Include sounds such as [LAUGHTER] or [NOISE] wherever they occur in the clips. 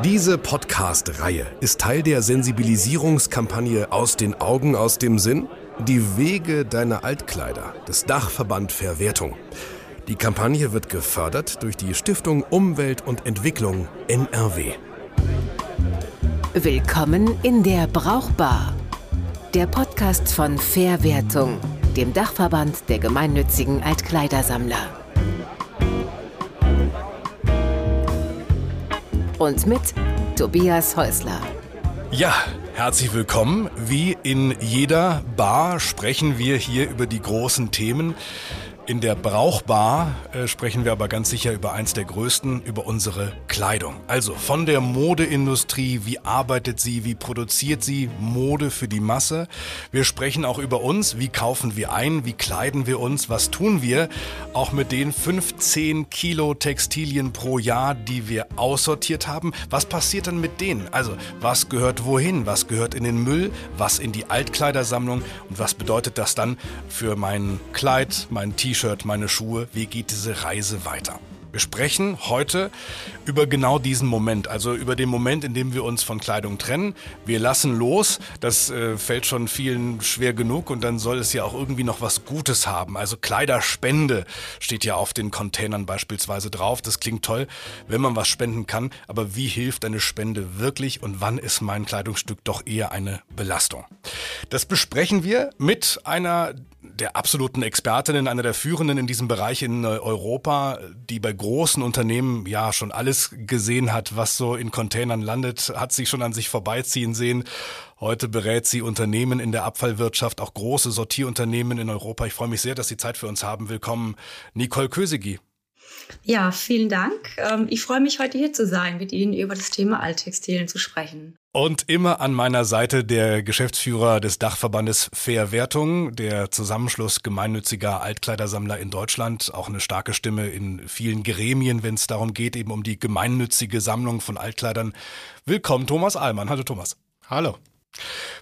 Diese Podcast-Reihe ist Teil der Sensibilisierungskampagne Aus den Augen, aus dem Sinn? Die Wege deiner Altkleider des Dachverband Verwertung. Die Kampagne wird gefördert durch die Stiftung Umwelt und Entwicklung NRW. Willkommen in der Brauchbar. Der Podcast von Verwertung, dem Dachverband der gemeinnützigen Altkleidersammler. Und mit Tobias Häusler. Ja, herzlich willkommen. Wie in jeder Bar sprechen wir hier über die großen Themen. In der Brauchbar äh, sprechen wir aber ganz sicher über eins der größten, über unsere Kleidung. Also von der Modeindustrie, wie arbeitet sie, wie produziert sie Mode für die Masse. Wir sprechen auch über uns, wie kaufen wir ein, wie kleiden wir uns, was tun wir, auch mit den 15 Kilo Textilien pro Jahr, die wir aussortiert haben. Was passiert dann mit denen? Also was gehört wohin, was gehört in den Müll, was in die Altkleidersammlung und was bedeutet das dann für mein Kleid, mein T-Shirt? T-Shirt, meine Schuhe, wie geht diese Reise weiter? Wir sprechen heute über genau diesen Moment, also über den Moment, in dem wir uns von Kleidung trennen. Wir lassen los, das äh, fällt schon vielen schwer genug und dann soll es ja auch irgendwie noch was Gutes haben. Also Kleiderspende steht ja auf den Containern beispielsweise drauf. Das klingt toll, wenn man was spenden kann, aber wie hilft eine Spende wirklich und wann ist mein Kleidungsstück doch eher eine Belastung? Das besprechen wir mit einer der absoluten Expertinnen, einer der führenden in diesem Bereich in Europa, die bei großen Unternehmen ja schon alles gesehen hat, was so in Containern landet, hat sich schon an sich vorbeiziehen sehen. Heute berät sie Unternehmen in der Abfallwirtschaft, auch große Sortierunternehmen in Europa. Ich freue mich sehr, dass Sie Zeit für uns haben. Willkommen, Nicole Kösegi. Ja, vielen Dank. Ähm, ich freue mich, heute hier zu sein, mit Ihnen über das Thema Alttextilien zu sprechen. Und immer an meiner Seite der Geschäftsführer des Dachverbandes Verwertung, der Zusammenschluss gemeinnütziger Altkleidersammler in Deutschland, auch eine starke Stimme in vielen Gremien, wenn es darum geht, eben um die gemeinnützige Sammlung von Altkleidern. Willkommen, Thomas Allmann. Hallo, Thomas. Hallo.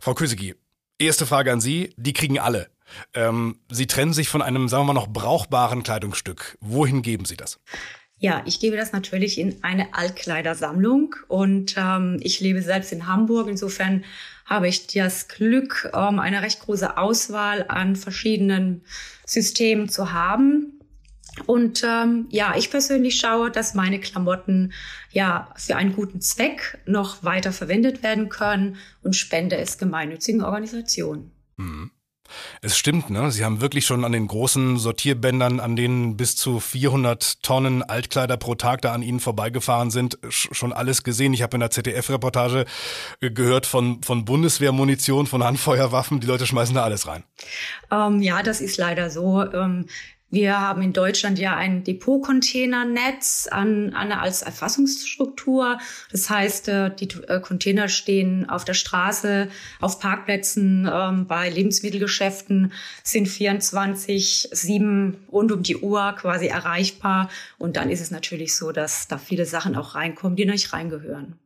Frau Kösegi, erste Frage an Sie. Die kriegen alle. Ähm, Sie trennen sich von einem, sagen wir mal, noch brauchbaren Kleidungsstück. Wohin geben Sie das? Ja, ich gebe das natürlich in eine Altkleidersammlung und ähm, ich lebe selbst in Hamburg. Insofern habe ich das Glück, ähm, eine recht große Auswahl an verschiedenen Systemen zu haben. Und ähm, ja, ich persönlich schaue, dass meine Klamotten ja für einen guten Zweck noch weiter verwendet werden können und spende es gemeinnützigen Organisationen. Mhm. Es stimmt, ne? Sie haben wirklich schon an den großen Sortierbändern, an denen bis zu 400 Tonnen Altkleider pro Tag da an Ihnen vorbeigefahren sind, schon alles gesehen. Ich habe in der ZDF-Reportage äh, gehört von, von Bundeswehrmunition, von Handfeuerwaffen. Die Leute schmeißen da alles rein. Ähm, ja, das ist leider so. Ähm, wir haben in Deutschland ja ein Depotcontainernetz an, an als Erfassungsstruktur. Das heißt, äh, die äh, Container stehen auf der Straße, auf Parkplätzen, ähm, bei Lebensmittelgeschäften sind 24, 7 rund um die Uhr quasi erreichbar. Und dann ist es natürlich so, dass da viele Sachen auch reinkommen, die nicht reingehören.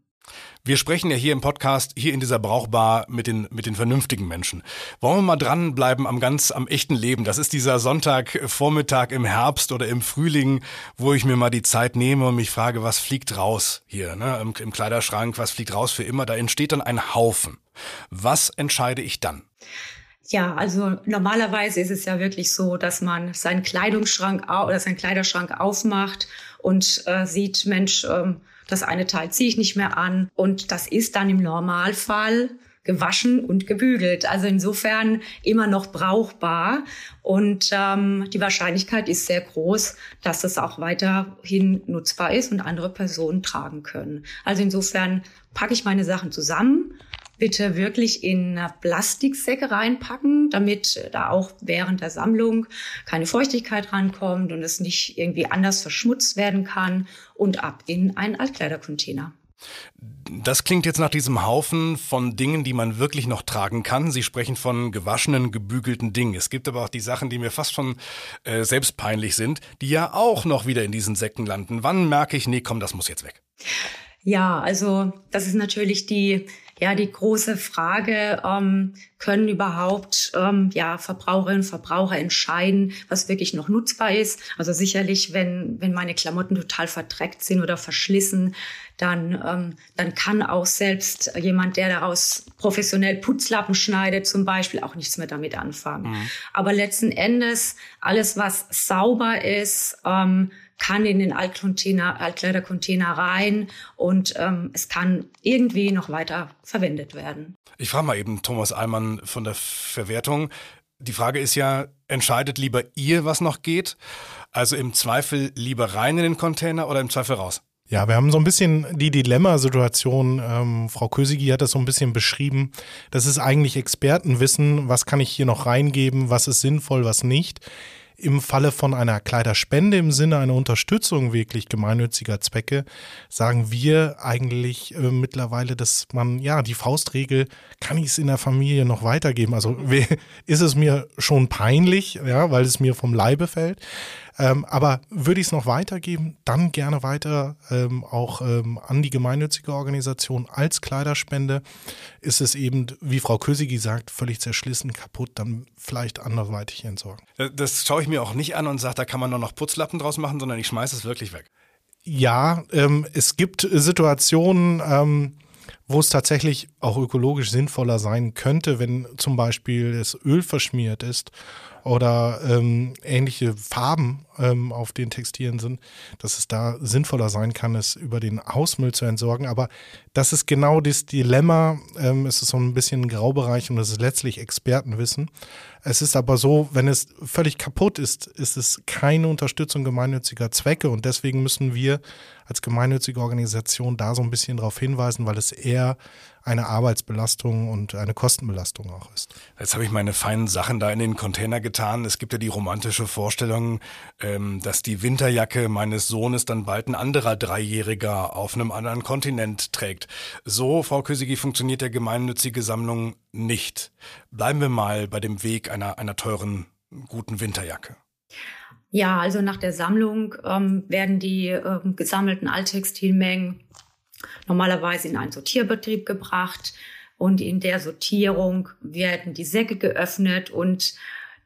Wir sprechen ja hier im Podcast, hier in dieser Brauchbar mit den, mit den vernünftigen Menschen. Wollen wir mal dranbleiben am ganz, am echten Leben? Das ist dieser Sonntagvormittag im Herbst oder im Frühling, wo ich mir mal die Zeit nehme und mich frage, was fliegt raus hier, ne, im, im Kleiderschrank, was fliegt raus für immer? Da entsteht dann ein Haufen. Was entscheide ich dann? Ja, also normalerweise ist es ja wirklich so, dass man seinen Kleidungsschrank oder seinen Kleiderschrank aufmacht und äh, sieht, Mensch, ähm, das eine Teil ziehe ich nicht mehr an. Und das ist dann im Normalfall gewaschen und gebügelt. Also insofern immer noch brauchbar. Und ähm, die Wahrscheinlichkeit ist sehr groß, dass es auch weiterhin nutzbar ist und andere Personen tragen können. Also insofern packe ich meine Sachen zusammen, bitte wirklich in Plastiksäcke reinpacken, damit da auch während der Sammlung keine Feuchtigkeit rankommt und es nicht irgendwie anders verschmutzt werden kann und ab in einen Altkleidercontainer. Das klingt jetzt nach diesem Haufen von Dingen, die man wirklich noch tragen kann. Sie sprechen von gewaschenen, gebügelten Dingen. Es gibt aber auch die Sachen, die mir fast schon äh, selbst peinlich sind, die ja auch noch wieder in diesen Säcken landen. Wann merke ich, nee, komm, das muss jetzt weg? Ja, also das ist natürlich die ja die große Frage, ähm, können überhaupt ähm, ja Verbraucherinnen und Verbraucher entscheiden, was wirklich noch nutzbar ist? Also sicherlich, wenn wenn meine Klamotten total verdreckt sind oder verschlissen, dann ähm, dann kann auch selbst jemand, der daraus professionell Putzlappen schneidet, zum Beispiel auch nichts mehr damit anfangen. Mhm. Aber letzten Endes alles, was sauber ist, ähm, kann in den Altcontainer, Altkleidercontainer rein und ähm, es kann irgendwie noch weiter verwendet werden. Ich frage mal eben Thomas Allmann von der Verwertung. Die Frage ist ja, entscheidet lieber ihr, was noch geht? Also im Zweifel lieber rein in den Container oder im Zweifel raus? Ja, wir haben so ein bisschen die Dilemmasituation. Ähm, Frau Kösigi hat das so ein bisschen beschrieben. Das ist eigentlich Expertenwissen. Was kann ich hier noch reingeben? Was ist sinnvoll, was nicht? Im Falle von einer Kleiderspende im Sinne einer Unterstützung wirklich gemeinnütziger Zwecke sagen wir eigentlich äh, mittlerweile, dass man ja die Faustregel, kann ich es in der Familie noch weitergeben? Also [LAUGHS] ist es mir schon peinlich, ja, weil es mir vom Leibe fällt. Ähm, aber würde ich es noch weitergeben, dann gerne weiter ähm, auch ähm, an die gemeinnützige Organisation als Kleiderspende. Ist es eben, wie Frau Kösigi sagt, völlig zerschlissen, kaputt, dann vielleicht anderweitig entsorgen. Das schaue ich mir auch nicht an und sage, da kann man nur noch Putzlappen draus machen, sondern ich schmeiße es wirklich weg. Ja, ähm, es gibt Situationen, ähm, wo es tatsächlich auch ökologisch sinnvoller sein könnte, wenn zum Beispiel das Öl verschmiert ist oder ähm, ähnliche Farben ähm, auf den Textilien sind, dass es da sinnvoller sein kann, es über den Hausmüll zu entsorgen. Aber das ist genau das Dilemma. Ähm, es ist so ein bisschen ein Graubereich und das ist letztlich Expertenwissen. Es ist aber so, wenn es völlig kaputt ist, ist es keine Unterstützung gemeinnütziger Zwecke und deswegen müssen wir als gemeinnützige Organisation da so ein bisschen darauf hinweisen, weil es eher eine Arbeitsbelastung und eine Kostenbelastung auch ist. Jetzt habe ich meine feinen Sachen da in den Container getan. Es gibt ja die romantische Vorstellung, ähm, dass die Winterjacke meines Sohnes dann bald ein anderer Dreijähriger auf einem anderen Kontinent trägt. So, Frau Kösigi, funktioniert der gemeinnützige Sammlung nicht. Bleiben wir mal bei dem Weg einer, einer teuren, guten Winterjacke. Ja, also nach der Sammlung ähm, werden die ähm, gesammelten Alttextilmengen normalerweise in einen Sortierbetrieb gebracht und in der Sortierung werden die Säcke geöffnet und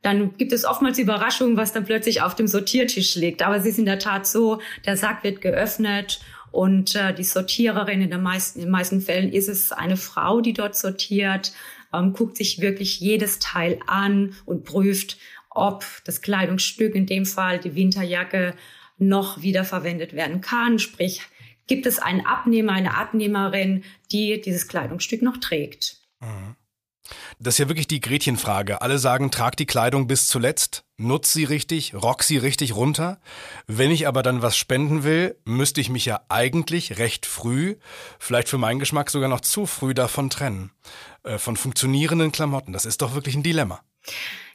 dann gibt es oftmals Überraschungen, was dann plötzlich auf dem Sortiertisch liegt. Aber es ist in der Tat so, der Sack wird geöffnet und äh, die Sortiererin in, der meisten, in den meisten Fällen ist es eine Frau, die dort sortiert, ähm, guckt sich wirklich jedes Teil an und prüft, ob das Kleidungsstück, in dem Fall die Winterjacke, noch wiederverwendet werden kann. Sprich, gibt es einen Abnehmer, eine Abnehmerin, die dieses Kleidungsstück noch trägt. Mhm. Das ist ja wirklich die Gretchenfrage. Alle sagen, trag die Kleidung bis zuletzt, nutz sie richtig, rock sie richtig runter. Wenn ich aber dann was spenden will, müsste ich mich ja eigentlich recht früh, vielleicht für meinen Geschmack sogar noch zu früh davon trennen. Äh, von funktionierenden Klamotten. Das ist doch wirklich ein Dilemma.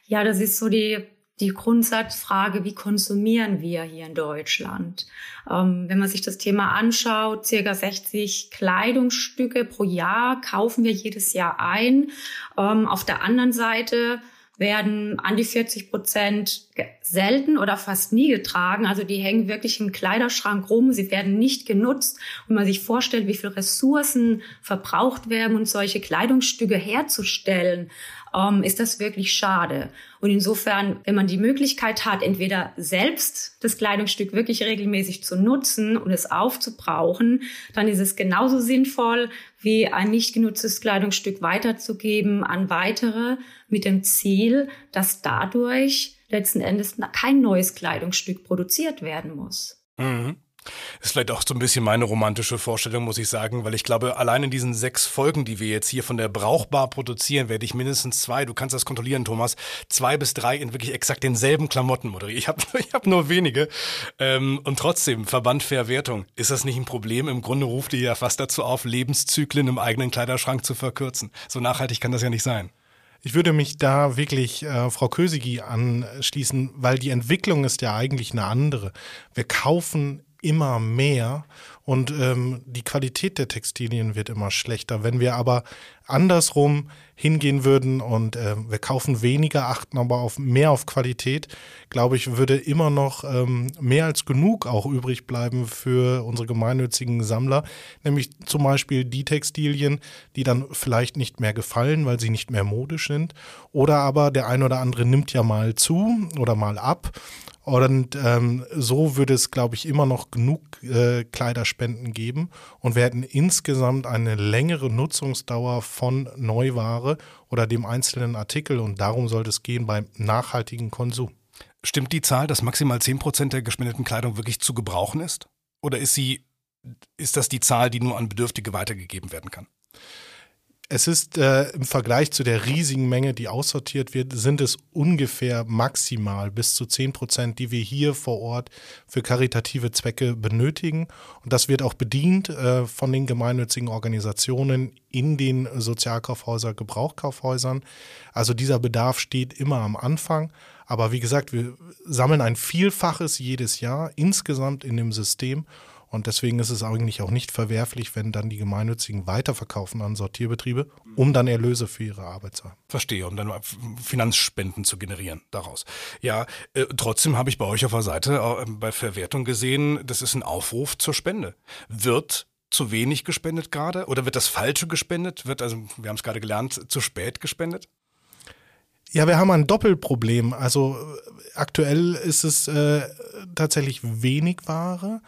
Ja, das ist so die die Grundsatzfrage, wie konsumieren wir hier in Deutschland? Ähm, wenn man sich das Thema anschaut, circa 60 Kleidungsstücke pro Jahr kaufen wir jedes Jahr ein. Ähm, auf der anderen Seite werden an die 40 Prozent selten oder fast nie getragen. Also die hängen wirklich im Kleiderschrank rum. Sie werden nicht genutzt. Und man sich vorstellt, wie viel Ressourcen verbraucht werden, um solche Kleidungsstücke herzustellen, ähm, ist das wirklich schade. Und insofern, wenn man die Möglichkeit hat, entweder selbst das Kleidungsstück wirklich regelmäßig zu nutzen und es aufzubrauchen, dann ist es genauso sinnvoll, wie ein nicht genutztes Kleidungsstück weiterzugeben an weitere mit dem Ziel, dass dadurch letzten Endes kein neues Kleidungsstück produziert werden muss. Mhm. Ist vielleicht auch so ein bisschen meine romantische Vorstellung, muss ich sagen, weil ich glaube, allein in diesen sechs Folgen, die wir jetzt hier von der Brauchbar produzieren, werde ich mindestens zwei, du kannst das kontrollieren, Thomas, zwei bis drei in wirklich exakt denselben Klamotten moderieren. Ich habe [LAUGHS] ich hab nur wenige. Ähm, und trotzdem, Verband Verwertung, ist das nicht ein Problem? Im Grunde ruft ihr ja fast dazu auf, Lebenszyklen im eigenen Kleiderschrank zu verkürzen. So nachhaltig kann das ja nicht sein. Ich würde mich da wirklich äh, Frau Kösigi anschließen, weil die Entwicklung ist ja eigentlich eine andere. Wir kaufen immer mehr und ähm, die Qualität der Textilien wird immer schlechter. Wenn wir aber andersrum hingehen würden und äh, wir kaufen weniger, achten aber auf mehr auf Qualität, glaube ich, würde immer noch ähm, mehr als genug auch übrig bleiben für unsere gemeinnützigen Sammler, nämlich zum Beispiel die Textilien, die dann vielleicht nicht mehr gefallen, weil sie nicht mehr modisch sind, oder aber der ein oder andere nimmt ja mal zu oder mal ab. Und ähm, so würde es, glaube ich, immer noch genug äh, Kleiderspenden geben. Und wir hätten insgesamt eine längere Nutzungsdauer von Neuware oder dem einzelnen Artikel und darum sollte es gehen beim nachhaltigen Konsum. Stimmt die Zahl, dass maximal 10% der gespendeten Kleidung wirklich zu gebrauchen ist? Oder ist sie, ist das die Zahl, die nur an Bedürftige weitergegeben werden kann? Es ist äh, im Vergleich zu der riesigen Menge, die aussortiert wird, sind es ungefähr maximal bis zu 10 Prozent, die wir hier vor Ort für karitative Zwecke benötigen. Und das wird auch bedient äh, von den gemeinnützigen Organisationen in den Sozialkaufhäusern, Gebrauchkaufhäusern. Also dieser Bedarf steht immer am Anfang. Aber wie gesagt, wir sammeln ein Vielfaches jedes Jahr insgesamt in dem System. Und deswegen ist es eigentlich auch nicht verwerflich, wenn dann die Gemeinnützigen weiterverkaufen an Sortierbetriebe, um dann Erlöse für ihre Arbeit zu haben. Verstehe, um dann Finanzspenden zu generieren daraus. Ja, äh, trotzdem habe ich bei euch auf der Seite äh, bei Verwertung gesehen, das ist ein Aufruf zur Spende. Wird zu wenig gespendet gerade oder wird das Falsche gespendet? Wird also, wir haben es gerade gelernt, zu spät gespendet? Ja, wir haben ein Doppelproblem. Also aktuell ist es äh, tatsächlich wenig Ware.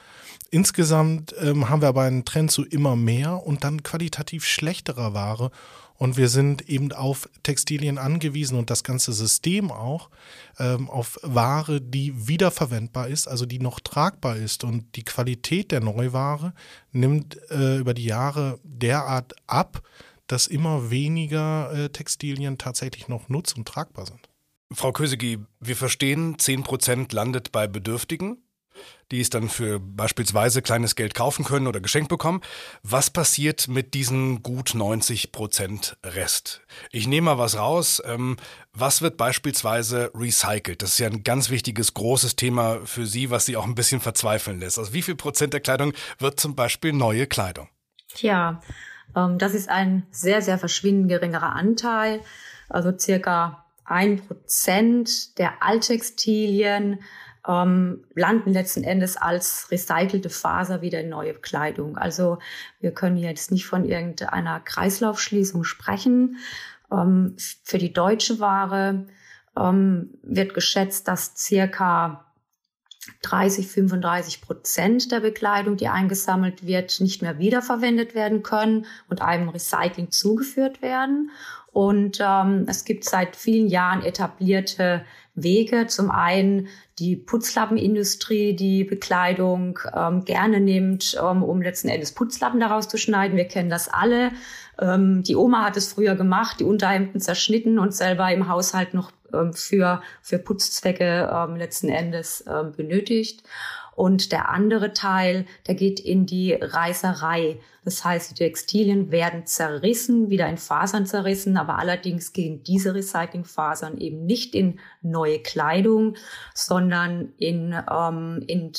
Insgesamt ähm, haben wir aber einen Trend zu immer mehr und dann qualitativ schlechterer Ware. Und wir sind eben auf Textilien angewiesen und das ganze System auch ähm, auf Ware, die wiederverwendbar ist, also die noch tragbar ist. Und die Qualität der Neuware nimmt äh, über die Jahre derart ab, dass immer weniger äh, Textilien tatsächlich noch nutz- und tragbar sind. Frau Kösegi, wir verstehen, 10 Prozent landet bei Bedürftigen die es dann für beispielsweise kleines Geld kaufen können oder geschenkt bekommen. Was passiert mit diesen gut 90 Prozent Rest? Ich nehme mal was raus. Ähm, was wird beispielsweise recycelt? Das ist ja ein ganz wichtiges, großes Thema für Sie, was Sie auch ein bisschen verzweifeln lässt. Also wie viel Prozent der Kleidung wird zum Beispiel neue Kleidung? Tja, das ist ein sehr, sehr verschwindend geringerer Anteil. Also circa ein Prozent der Alttextilien ähm, landen letzten Endes als recycelte Faser wieder in neue Kleidung. Also wir können jetzt nicht von irgendeiner Kreislaufschließung sprechen. Ähm, für die deutsche Ware ähm, wird geschätzt, dass circa 30, 35 Prozent der Bekleidung, die eingesammelt wird, nicht mehr wiederverwendet werden können und einem Recycling zugeführt werden. Und ähm, es gibt seit vielen Jahren etablierte Wege. Zum einen die Putzlappenindustrie, die Bekleidung ähm, gerne nimmt, ähm, um letzten Endes Putzlappen daraus zu schneiden. Wir kennen das alle. Ähm, die Oma hat es früher gemacht, die Unterhemden zerschnitten und selber im Haushalt noch ähm, für, für Putzzwecke ähm, letzten Endes ähm, benötigt. Und der andere Teil, der geht in die Reißerei. Das heißt, die Textilien werden zerrissen, wieder in Fasern zerrissen, aber allerdings gehen diese Recyclingfasern eben nicht in neue Kleidung, sondern in, ähm, in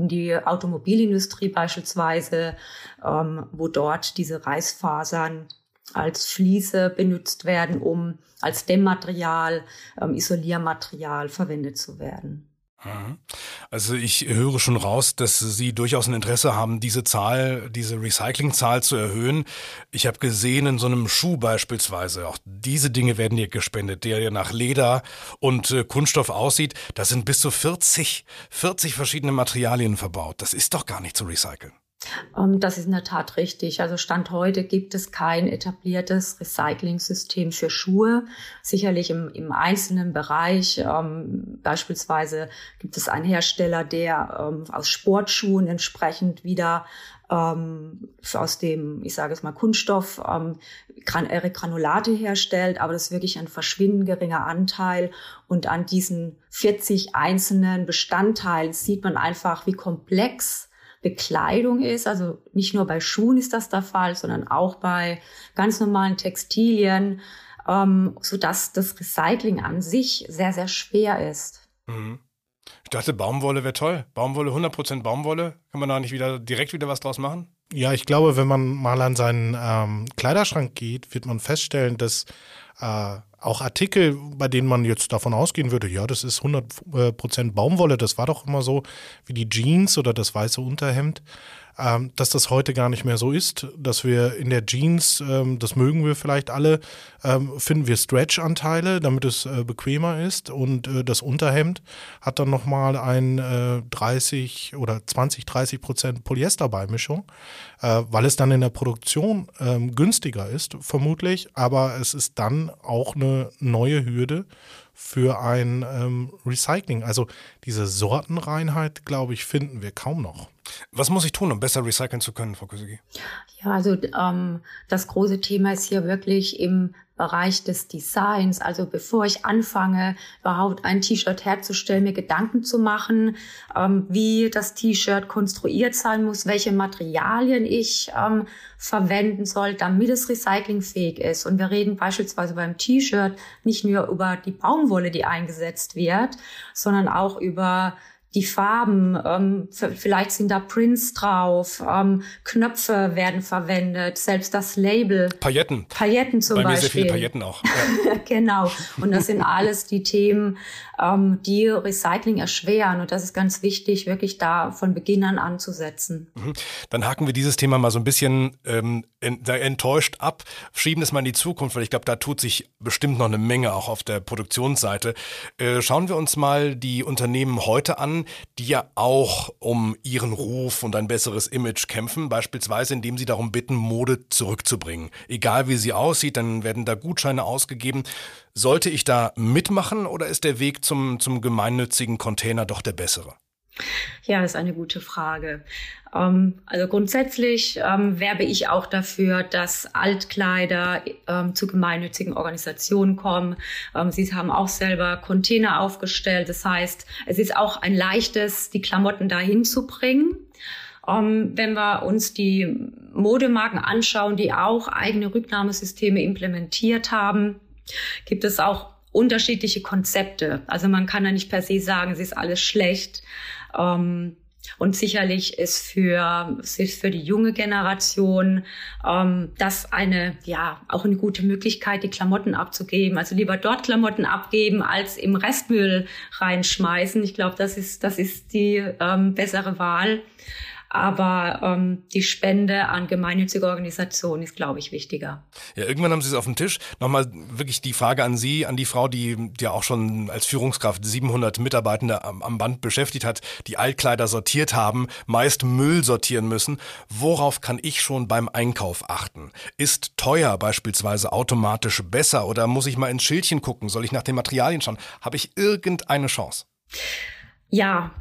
in die Automobilindustrie beispielsweise, ähm, wo dort diese Reißfasern als Fliese benutzt werden, um als Dämmmaterial, ähm, Isoliermaterial verwendet zu werden. Mhm. Also ich höre schon raus, dass Sie durchaus ein Interesse haben, diese Zahl, diese Recyclingzahl zu erhöhen. Ich habe gesehen, in so einem Schuh beispielsweise, auch diese Dinge werden hier gespendet, der ja nach Leder und äh, Kunststoff aussieht. Da sind bis zu 40, 40 verschiedene Materialien verbaut. Das ist doch gar nicht zu recyceln. Ähm, das ist in der Tat richtig. Also Stand heute gibt es kein etabliertes Recycling-System für Schuhe. Sicherlich im, im einzelnen Bereich. Ähm, beispielsweise gibt es einen Hersteller, der ähm, aus Sportschuhen entsprechend wieder ähm, aus dem, ich sage es mal, Kunststoff ähm, Granulate herstellt, aber das ist wirklich ein verschwindend geringer Anteil. Und an diesen 40 einzelnen Bestandteilen sieht man einfach, wie komplex Bekleidung ist. Also nicht nur bei Schuhen ist das der Fall, sondern auch bei ganz normalen Textilien, ähm, so dass das Recycling an sich sehr, sehr schwer ist. Mhm. Ich dachte, Baumwolle wäre toll. Baumwolle, 100% Baumwolle. Kann man da nicht wieder direkt wieder was draus machen? Ja, ich glaube, wenn man mal an seinen ähm, Kleiderschrank geht, wird man feststellen, dass äh, auch Artikel, bei denen man jetzt davon ausgehen würde, ja, das ist 100% äh, Baumwolle, das war doch immer so, wie die Jeans oder das weiße Unterhemd, ähm, dass das heute gar nicht mehr so ist, dass wir in der Jeans, ähm, das mögen wir vielleicht alle, ähm, finden wir Stretch-Anteile, damit es äh, bequemer ist. Und äh, das Unterhemd hat dann nochmal ein äh, 30 oder 20, 30 Prozent Polyesterbeimischung, äh, weil es dann in der Produktion ähm, günstiger ist, vermutlich, aber es ist dann auch eine neue Hürde für ein ähm, Recycling. Also diese Sortenreinheit, glaube ich, finden wir kaum noch. Was muss ich tun, um besser recyceln zu können, Frau Kösegi? Ja, also ähm, das große Thema ist hier wirklich im Bereich des Designs. Also bevor ich anfange, überhaupt ein T-Shirt herzustellen, mir Gedanken zu machen, ähm, wie das T-Shirt konstruiert sein muss, welche Materialien ich ähm, verwenden soll, damit es recyclingfähig ist. Und wir reden beispielsweise beim T-Shirt nicht nur über die Baumwolle, die eingesetzt wird, sondern auch über die Farben, ähm, vielleicht sind da Prints drauf, ähm, Knöpfe werden verwendet, selbst das Label. Pailletten. Pailletten zum Bei Beispiel. Mir sehr viele Pailletten auch. Ja. [LAUGHS] genau. Und das sind alles die Themen, ähm, die Recycling erschweren. Und das ist ganz wichtig, wirklich da von Beginn an anzusetzen. Mhm. Dann haken wir dieses Thema mal so ein bisschen ähm, enttäuscht ab, schieben es mal in die Zukunft, weil ich glaube, da tut sich bestimmt noch eine Menge auch auf der Produktionsseite. Äh, schauen wir uns mal die Unternehmen heute an die ja auch um ihren Ruf und ein besseres Image kämpfen, beispielsweise indem sie darum bitten, Mode zurückzubringen. Egal wie sie aussieht, dann werden da Gutscheine ausgegeben. Sollte ich da mitmachen oder ist der Weg zum, zum gemeinnützigen Container doch der bessere? Ja, ist eine gute Frage. Ähm, also grundsätzlich ähm, werbe ich auch dafür, dass Altkleider ähm, zu gemeinnützigen Organisationen kommen. Sie haben auch selber Container aufgestellt. Das heißt, es ist auch ein leichtes, die Klamotten dahin zu bringen. Ähm, wenn wir uns die Modemarken anschauen, die auch eigene Rücknahmesysteme implementiert haben, gibt es auch unterschiedliche Konzepte. Also man kann ja nicht per se sagen, es ist alles schlecht. Ähm, und sicherlich ist für, ist für die junge Generation ähm, das eine, ja, auch eine gute Möglichkeit, die Klamotten abzugeben. Also lieber dort Klamotten abgeben, als im Restmüll reinschmeißen. Ich glaube, das ist, das ist die ähm, bessere Wahl. Aber ähm, die Spende an gemeinnützige Organisationen ist, glaube ich, wichtiger. Ja, irgendwann haben Sie es auf dem Tisch. Nochmal wirklich die Frage an Sie, an die Frau, die ja auch schon als Führungskraft 700 Mitarbeitende am, am Band beschäftigt hat, die Altkleider sortiert haben, meist Müll sortieren müssen. Worauf kann ich schon beim Einkauf achten? Ist teuer beispielsweise automatisch besser oder muss ich mal ins Schildchen gucken? Soll ich nach den Materialien schauen? Habe ich irgendeine Chance? Ja,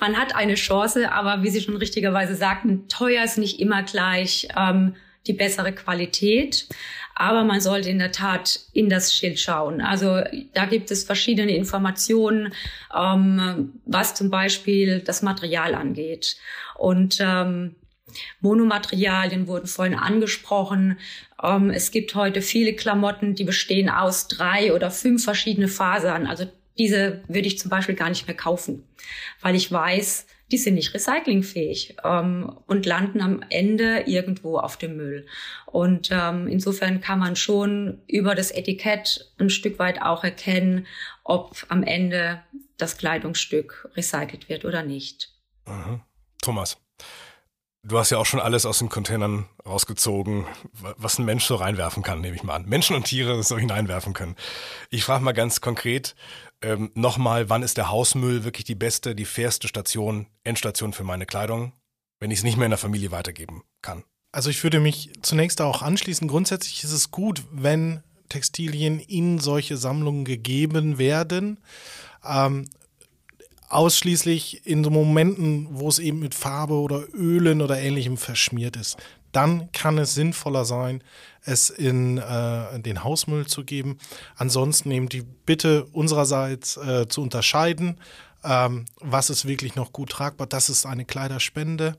man hat eine Chance, aber wie Sie schon richtigerweise sagten, teuer ist nicht immer gleich ähm, die bessere Qualität. Aber man sollte in der Tat in das Schild schauen. Also da gibt es verschiedene Informationen, ähm, was zum Beispiel das Material angeht. Und ähm, Monomaterialien wurden vorhin angesprochen. Ähm, es gibt heute viele Klamotten, die bestehen aus drei oder fünf verschiedene Fasern. Also diese würde ich zum Beispiel gar nicht mehr kaufen, weil ich weiß, die sind nicht recyclingfähig ähm, und landen am Ende irgendwo auf dem Müll. Und ähm, insofern kann man schon über das Etikett ein Stück weit auch erkennen, ob am Ende das Kleidungsstück recycelt wird oder nicht. Mhm. Thomas, Du hast ja auch schon alles aus den Containern rausgezogen, was ein Mensch so reinwerfen kann, nehme ich mal an. Menschen und Tiere so hineinwerfen können. Ich frage mal ganz konkret ähm, nochmal, wann ist der Hausmüll wirklich die beste, die fairste Station, Endstation für meine Kleidung, wenn ich es nicht mehr in der Familie weitergeben kann? Also ich würde mich zunächst auch anschließen. Grundsätzlich ist es gut, wenn Textilien in solche Sammlungen gegeben werden. Ähm, ausschließlich in so Momenten, wo es eben mit Farbe oder Ölen oder ähnlichem verschmiert ist. Dann kann es sinnvoller sein, es in äh, den Hausmüll zu geben. Ansonsten eben die Bitte unsererseits äh, zu unterscheiden, ähm, was ist wirklich noch gut tragbar. Das ist eine Kleiderspende.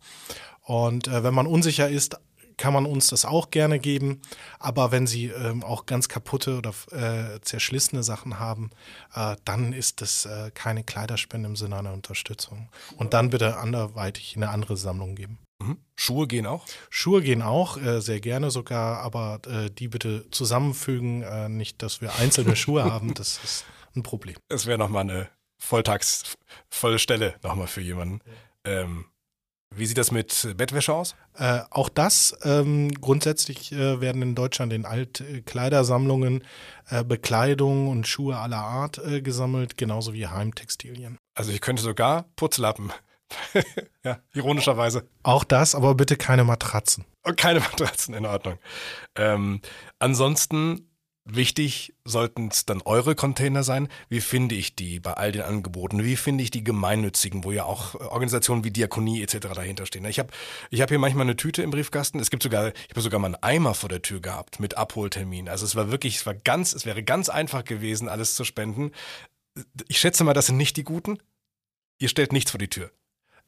Und äh, wenn man unsicher ist, kann man uns das auch gerne geben. Aber wenn Sie ähm, auch ganz kaputte oder äh, zerschlissene Sachen haben, äh, dann ist das äh, keine Kleiderspende im Sinne einer Unterstützung. Und dann bitte anderweitig in eine andere Sammlung geben. Mhm. Schuhe gehen auch? Schuhe gehen auch, äh, sehr gerne sogar, aber äh, die bitte zusammenfügen, äh, nicht, dass wir einzelne Schuhe haben, [LAUGHS] das ist ein Problem. Es wäre nochmal eine Volltags, volle Stelle nochmal für jemanden. Ähm, wie sieht das mit Bettwäsche aus? Äh, auch das ähm, grundsätzlich äh, werden in Deutschland in Altkleidersammlungen äh, Bekleidung und Schuhe aller Art äh, gesammelt, genauso wie Heimtextilien. Also ich könnte sogar Putzlappen. [LAUGHS] ja, ironischerweise. Auch das, aber bitte keine Matratzen. Und keine Matratzen, in Ordnung. Ähm, ansonsten Wichtig sollten es dann eure Container sein. Wie finde ich die bei all den Angeboten? Wie finde ich die gemeinnützigen, wo ja auch Organisationen wie Diakonie etc. dahinter stehen? Ich habe ich hab hier manchmal eine Tüte im Briefkasten. Es gibt sogar, ich habe sogar mal einen Eimer vor der Tür gehabt mit Abholtermin. Also es war wirklich, es war ganz, es wäre ganz einfach gewesen, alles zu spenden. Ich schätze mal, das sind nicht die Guten. Ihr stellt nichts vor die Tür.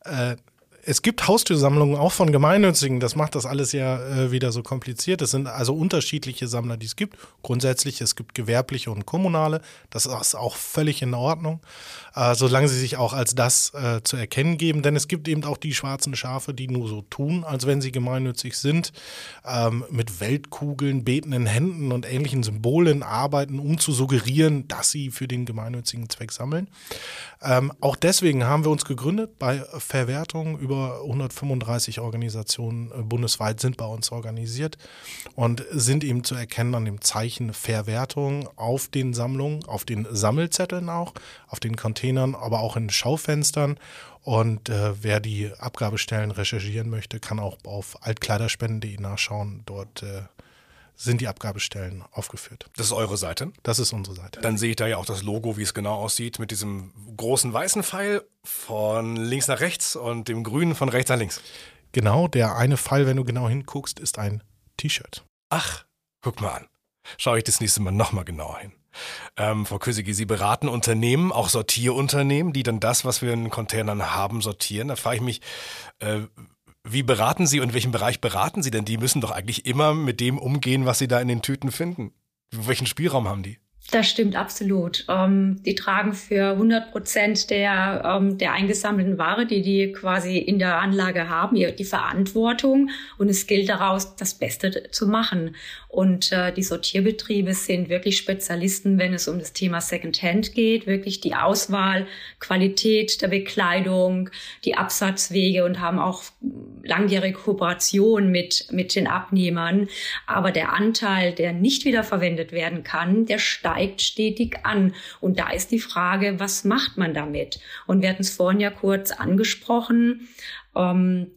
Äh, es gibt Haustürsammlungen auch von Gemeinnützigen. Das macht das alles ja äh, wieder so kompliziert. Es sind also unterschiedliche Sammler, die es gibt. Grundsätzlich, es gibt gewerbliche und kommunale. Das ist auch völlig in Ordnung, äh, solange sie sich auch als das äh, zu erkennen geben. Denn es gibt eben auch die schwarzen Schafe, die nur so tun, als wenn sie gemeinnützig sind, ähm, mit Weltkugeln, betenden Händen und ähnlichen Symbolen arbeiten, um zu suggerieren, dass sie für den gemeinnützigen Zweck sammeln. Ähm, auch deswegen haben wir uns gegründet bei Verwertung über über 135 Organisationen äh, bundesweit sind bei uns organisiert und sind eben zu erkennen an dem Zeichen Verwertung auf den Sammlungen, auf den Sammelzetteln auch, auf den Containern, aber auch in Schaufenstern. Und äh, wer die Abgabestellen recherchieren möchte, kann auch auf altkleiderspenden.de nachschauen. Dort äh, sind die Abgabestellen aufgeführt. Das ist eure Seite? Das ist unsere Seite. Dann sehe ich da ja auch das Logo, wie es genau aussieht, mit diesem großen weißen Pfeil von links nach rechts und dem grünen von rechts nach links. Genau, der eine Pfeil, wenn du genau hinguckst, ist ein T-Shirt. Ach, guck mal an. Schaue ich das nächste Mal nochmal genauer hin. Ähm, Frau Kösige, Sie beraten Unternehmen, auch Sortierunternehmen, die dann das, was wir in Containern haben, sortieren. Da frage ich mich, äh, wie beraten Sie und in welchem Bereich beraten Sie denn? Die müssen doch eigentlich immer mit dem umgehen, was Sie da in den Tüten finden. Welchen Spielraum haben die? Das stimmt absolut. Ähm, die tragen für 100 Prozent der, ähm, der eingesammelten Ware, die die quasi in der Anlage haben, die Verantwortung. Und es gilt daraus, das Beste zu machen. Und äh, die Sortierbetriebe sind wirklich Spezialisten, wenn es um das Thema Secondhand geht, wirklich die Auswahl, Qualität der Bekleidung, die Absatzwege und haben auch langjährige Kooperation mit, mit den Abnehmern. Aber der Anteil, der nicht wiederverwendet werden kann, der steigt stetig an. Und da ist die Frage, was macht man damit? Und wir hatten es vorhin ja kurz angesprochen. Ähm,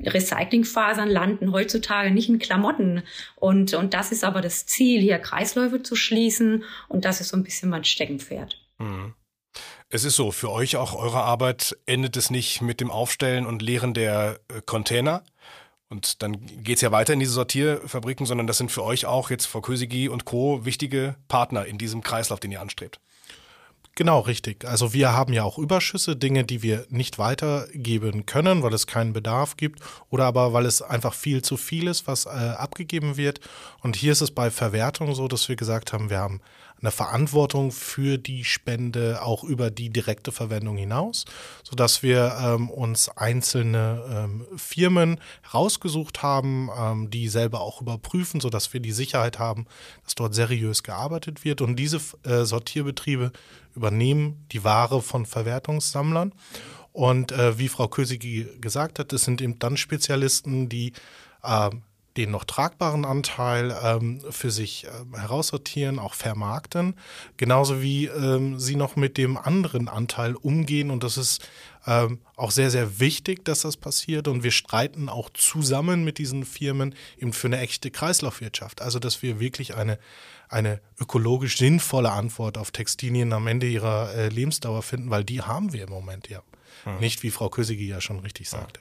Recyclingfasern landen heutzutage nicht in Klamotten. Und, und das ist aber das Ziel, hier Kreisläufe zu schließen. Und das ist so ein bisschen mein Steckenpferd. Mhm. Es ist so, für euch auch eure Arbeit endet es nicht mit dem Aufstellen und Leeren der äh, Container. Und dann geht's ja weiter in diese Sortierfabriken, sondern das sind für euch auch jetzt Frau Kösigi und Co. wichtige Partner in diesem Kreislauf, den ihr anstrebt. Genau, richtig. Also wir haben ja auch Überschüsse, Dinge, die wir nicht weitergeben können, weil es keinen Bedarf gibt oder aber weil es einfach viel zu viel ist, was äh, abgegeben wird. Und hier ist es bei Verwertung so, dass wir gesagt haben, wir haben eine Verantwortung für die Spende auch über die direkte Verwendung hinaus, sodass wir ähm, uns einzelne ähm, Firmen rausgesucht haben, ähm, die selber auch überprüfen, sodass wir die Sicherheit haben, dass dort seriös gearbeitet wird. Und diese äh, Sortierbetriebe übernehmen die Ware von Verwertungssammlern. Und äh, wie Frau Kösigi gesagt hat, es sind eben dann Spezialisten, die äh, den noch tragbaren Anteil ähm, für sich äh, heraussortieren, auch vermarkten, genauso wie ähm, sie noch mit dem anderen Anteil umgehen. Und das ist ähm, auch sehr, sehr wichtig, dass das passiert. Und wir streiten auch zusammen mit diesen Firmen eben für eine echte Kreislaufwirtschaft. Also, dass wir wirklich eine, eine ökologisch sinnvolle Antwort auf Textilien am Ende ihrer äh, Lebensdauer finden, weil die haben wir im Moment ja. Hm. Nicht, wie Frau Kösigi ja schon richtig sagte.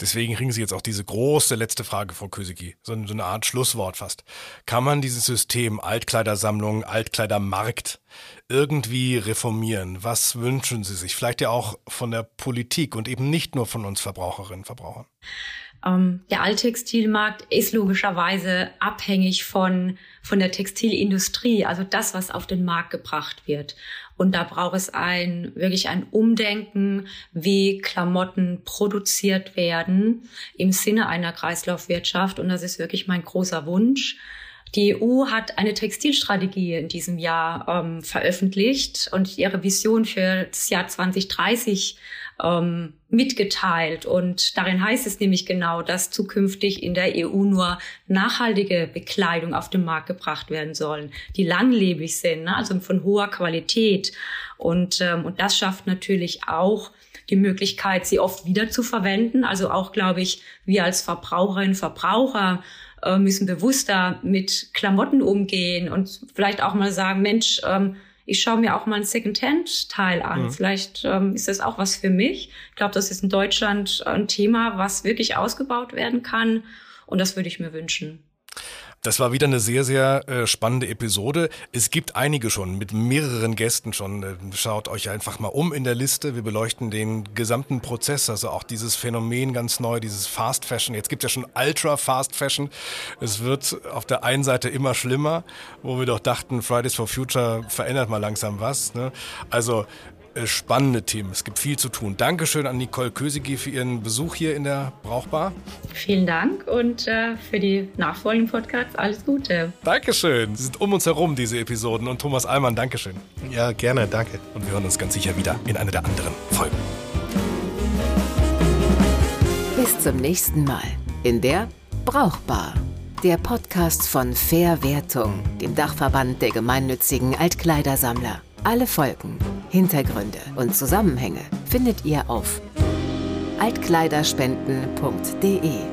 Deswegen kriegen Sie jetzt auch diese große letzte Frage, Frau Kösigi, so, so eine Art Schlusswort fast. Kann man dieses System Altkleidersammlung, Altkleidermarkt irgendwie reformieren? Was wünschen Sie sich? Vielleicht ja auch von der Politik und eben nicht nur von uns Verbraucherinnen und Verbrauchern. Ähm, der Alttextilmarkt ist logischerweise abhängig von, von der Textilindustrie, also das, was auf den Markt gebracht wird. Und da braucht es ein, wirklich ein Umdenken, wie Klamotten produziert werden im Sinne einer Kreislaufwirtschaft. Und das ist wirklich mein großer Wunsch. Die EU hat eine Textilstrategie in diesem Jahr ähm, veröffentlicht und ihre Vision für das Jahr 2030 ähm, mitgeteilt. Und darin heißt es nämlich genau, dass zukünftig in der EU nur nachhaltige Bekleidung auf den Markt gebracht werden sollen, die langlebig sind, ne? also von hoher Qualität. Und, ähm, und das schafft natürlich auch die Möglichkeit, sie oft wieder zu verwenden. Also auch, glaube ich, wir als Verbraucherinnen, Verbraucher äh, müssen bewusster mit Klamotten umgehen und vielleicht auch mal sagen, Mensch, ähm, ich schaue mir auch mal ein Secondhand-Teil an. Mhm. Vielleicht ähm, ist das auch was für mich. Ich glaube, das ist in Deutschland ein Thema, was wirklich ausgebaut werden kann. Und das würde ich mir wünschen. Das war wieder eine sehr, sehr äh, spannende Episode. Es gibt einige schon mit mehreren Gästen schon. Äh, schaut euch einfach mal um in der Liste. Wir beleuchten den gesamten Prozess, also auch dieses Phänomen ganz neu, dieses Fast Fashion. Jetzt gibt es ja schon Ultra Fast Fashion. Es wird auf der einen Seite immer schlimmer, wo wir doch dachten, Fridays for Future verändert mal langsam was. Ne? Also spannende Themen. Es gibt viel zu tun. Dankeschön an Nicole Kösigi für Ihren Besuch hier in der Brauchbar. Vielen Dank und äh, für die nachfolgenden Podcasts alles Gute. Dankeschön. Sie sind um uns herum, diese Episoden. Und Thomas Allmann, Dankeschön. Ja, gerne, danke. Und wir hören uns ganz sicher wieder in einer der anderen Folgen. Bis zum nächsten Mal in der Brauchbar. Der Podcast von Fairwertung, dem Dachverband der gemeinnützigen Altkleidersammler. Alle Folgen, Hintergründe und Zusammenhänge findet ihr auf altkleiderspenden.de.